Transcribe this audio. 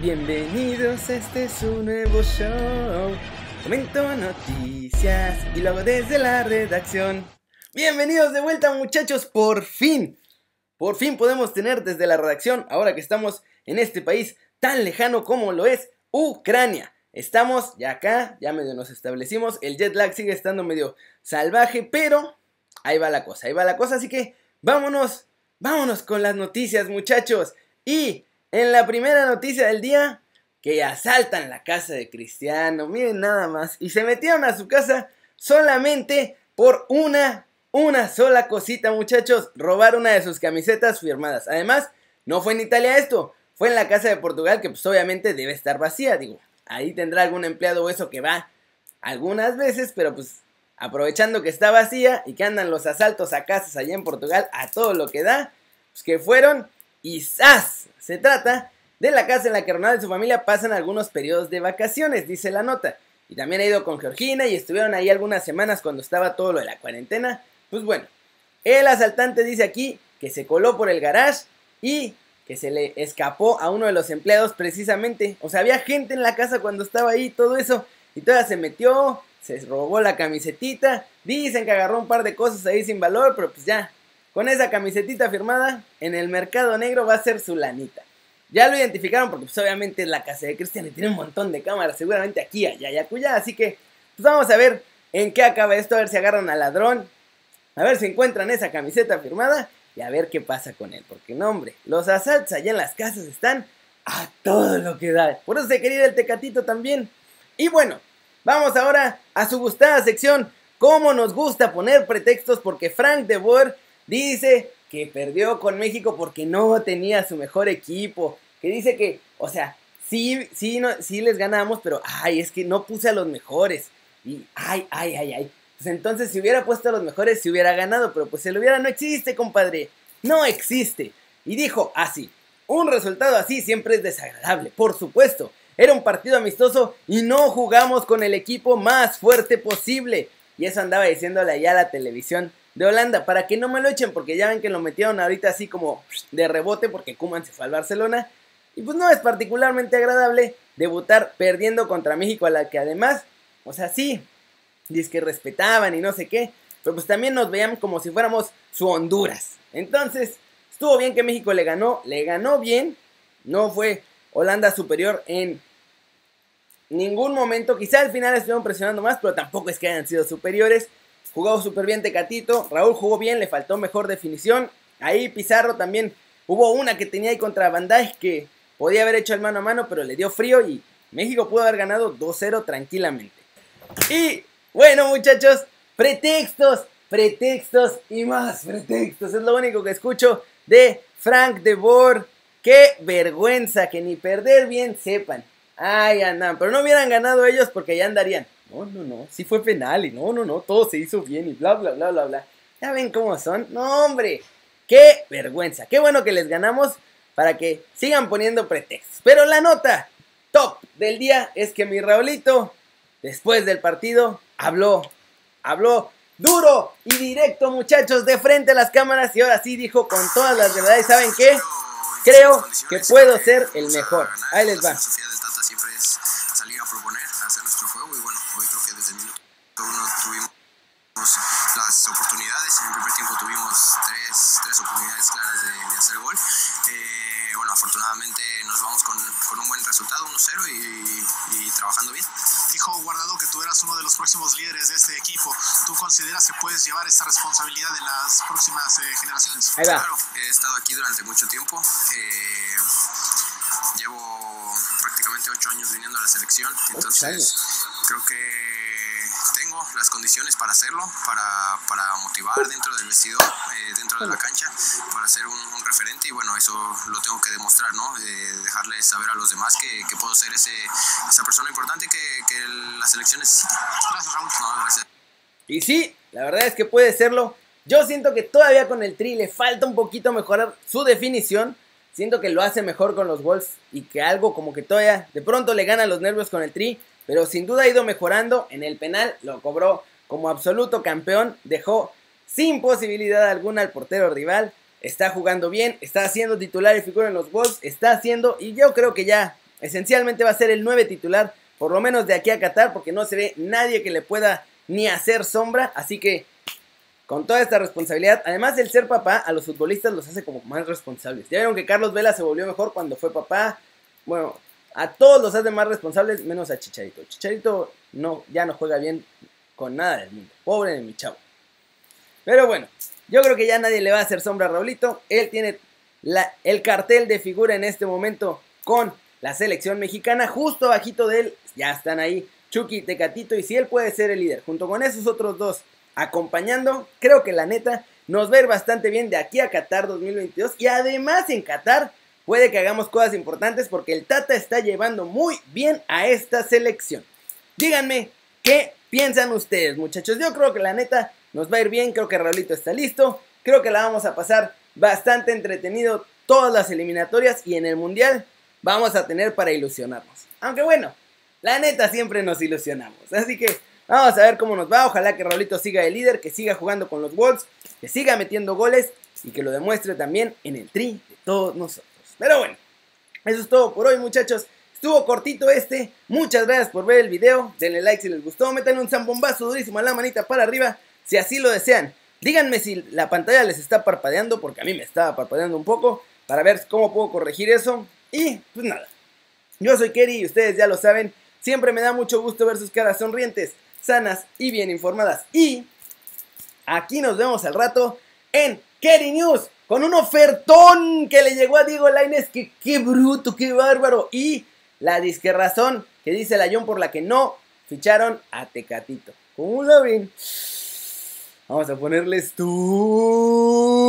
Bienvenidos este su nuevo show. Comento noticias y luego desde la redacción. Bienvenidos de vuelta muchachos, por fin. Por fin podemos tener desde la redacción, ahora que estamos en este país tan lejano como lo es Ucrania. Estamos ya acá, ya medio nos establecimos, el jet lag sigue estando medio salvaje, pero ahí va la cosa, ahí va la cosa, así que vámonos, vámonos con las noticias muchachos. Y en la primera noticia del día, que asaltan la casa de Cristiano, miren nada más, y se metieron a su casa solamente por una, una sola cosita muchachos, robar una de sus camisetas firmadas. Además, no fue en Italia esto, fue en la casa de Portugal que pues obviamente debe estar vacía, digo, ahí tendrá algún empleado o eso que va algunas veces, pero pues aprovechando que está vacía y que andan los asaltos a casas allá en Portugal a todo lo que da, pues que fueron y ¡zas! Se trata de la casa en la que Ronaldo y su familia pasan algunos periodos de vacaciones, dice la nota. Y también ha ido con Georgina y estuvieron ahí algunas semanas cuando estaba todo lo de la cuarentena. Pues bueno, el asaltante dice aquí que se coló por el garage y que se le escapó a uno de los empleados precisamente. O sea, había gente en la casa cuando estaba ahí, todo eso. Y todavía se metió, se robó la camisetita. Dicen que agarró un par de cosas ahí sin valor, pero pues ya, con esa camisetita firmada, en el mercado negro va a ser su lanita. Ya lo identificaron porque pues obviamente es la casa de Cristian y tiene un montón de cámaras, seguramente aquí, allá y acullá. Así que pues vamos a ver en qué acaba esto, a ver si agarran al ladrón, a ver si encuentran esa camiseta firmada y a ver qué pasa con él. Porque no, hombre, los asaltos allá en las casas están a todo lo que da. Por eso se quería el tecatito también. Y bueno, vamos ahora a su gustada sección. ¿Cómo nos gusta poner pretextos? Porque Frank de Boer dice que perdió con México porque no tenía su mejor equipo. Que dice que, o sea, sí, sí, no, sí les ganamos, pero ay, es que no puse a los mejores. Y ay, ay, ay, ay. Pues entonces si hubiera puesto a los mejores, se hubiera ganado, pero pues el hubiera no existe, compadre. No existe. Y dijo así, un resultado así siempre es desagradable, por supuesto. Era un partido amistoso y no jugamos con el equipo más fuerte posible. Y eso andaba diciéndole allá a la televisión de Holanda, para que no me lo echen, porque ya ven que lo metieron ahorita así como de rebote, porque Kuman se fue al Barcelona. Y pues no es particularmente agradable debutar perdiendo contra México, a la que además, o sea, sí, dice que respetaban y no sé qué, pero pues también nos veían como si fuéramos su Honduras. Entonces, estuvo bien que México le ganó, le ganó bien, no fue Holanda superior en ningún momento, quizá al final estuvieron presionando más, pero tampoco es que hayan sido superiores. Jugó súper bien Tecatito. Raúl jugó bien, le faltó mejor definición. Ahí Pizarro también hubo una que tenía ahí contra Van que podía haber hecho el mano a mano, pero le dio frío y México pudo haber ganado 2-0 tranquilamente. Y bueno, muchachos, pretextos, pretextos y más pretextos. Es lo único que escucho de Frank de Boer. Qué vergüenza que ni perder bien sepan. Ay, andan, pero no hubieran ganado ellos porque ya andarían. No, no, no, sí fue penal y no, no, no, todo se hizo bien y bla, bla, bla, bla, bla. ¿Ya ven cómo son? No, hombre, qué vergüenza. Qué bueno que les ganamos para que sigan poniendo pretextos. Pero la nota top del día es que mi Raulito, después del partido, habló, habló duro y directo, muchachos, de frente a las cámaras y ahora sí dijo con todas las verdades, ¿saben qué? Creo que puedo ser el mejor. Ahí les va. Las oportunidades. En el primer tiempo tuvimos tres, tres oportunidades claras de, de hacer gol. Eh, bueno, afortunadamente nos vamos con, con un buen resultado, 1-0 y, y, trabajando bien. Dijo Guardado que tú eras uno de los próximos líderes de este equipo. ¿Tú consideras que puedes llevar esta responsabilidad en las próximas eh, generaciones? Claro, he estado aquí durante mucho tiempo. Eh, llevo prácticamente ocho años viniendo a la selección, entonces creo que tengo las condiciones para hacerlo, para, para motivar dentro del vestidor, eh, dentro de la cancha, para ser un, un, referente y bueno, eso lo tengo que demostrar, ¿no? Eh, dejarles saber a los demás que, que puedo ser ese, esa persona importante que, que, la selección necesita. Gracias, Raúl. No, gracias. Y sí, la verdad es que puede serlo. Yo siento que todavía con el Tri le falta un poquito mejorar su definición. Siento que lo hace mejor con los Wolves y que algo como que todavía de pronto le gana los nervios con el Tri. Pero sin duda ha ido mejorando. En el penal lo cobró como absoluto campeón. Dejó sin posibilidad alguna al portero rival. Está jugando bien. Está haciendo titular y figura en los Wolves. Está haciendo. Y yo creo que ya esencialmente va a ser el 9 titular, por lo menos de aquí a Qatar, porque no se ve nadie que le pueda ni hacer sombra. Así que con toda esta responsabilidad, además el ser papá, a los futbolistas los hace como más responsables. Ya vieron que Carlos Vela se volvió mejor cuando fue papá. Bueno, a todos los hace más responsables, menos a Chicharito. Chicharito no, ya no juega bien con nada del mundo. Pobre de mi chavo. Pero bueno, yo creo que ya nadie le va a hacer sombra a Raulito. Él tiene el cartel de figura en este momento con la selección mexicana. Justo abajito de él ya están ahí Chucky, Tecatito y si él puede ser el líder. Junto con esos otros dos acompañando, creo que la neta nos va a ir bastante bien de aquí a Qatar 2022. Y además en Qatar puede que hagamos cosas importantes porque el Tata está llevando muy bien a esta selección. Díganme, ¿qué piensan ustedes, muchachos? Yo creo que la neta nos va a ir bien, creo que Raulito está listo, creo que la vamos a pasar bastante entretenido todas las eliminatorias y en el Mundial vamos a tener para ilusionarnos. Aunque bueno, la neta siempre nos ilusionamos. Así que vamos a ver cómo nos va. Ojalá que Raulito siga de líder, que siga jugando con los Wolves, que siga metiendo goles y que lo demuestre también en el tri de todos nosotros. Pero bueno, eso es todo por hoy muchachos. Estuvo cortito este. Muchas gracias por ver el video. Denle like si les gustó. Métanle un zambombazo durísimo a la manita para arriba si así lo desean. Díganme si la pantalla les está parpadeando, porque a mí me estaba parpadeando un poco, para ver cómo puedo corregir eso. Y pues nada. Yo soy Kerry y ustedes ya lo saben. Siempre me da mucho gusto ver sus caras sonrientes, sanas y bien informadas. Y aquí nos vemos al rato en Kerry News con un ofertón que le llegó a Diego Laines. Que qué bruto, qué bárbaro. Y la disque razón que dice la John por la que no ficharon a Tecatito. ¿Cómo lo ven? Vamos a ponerle stop.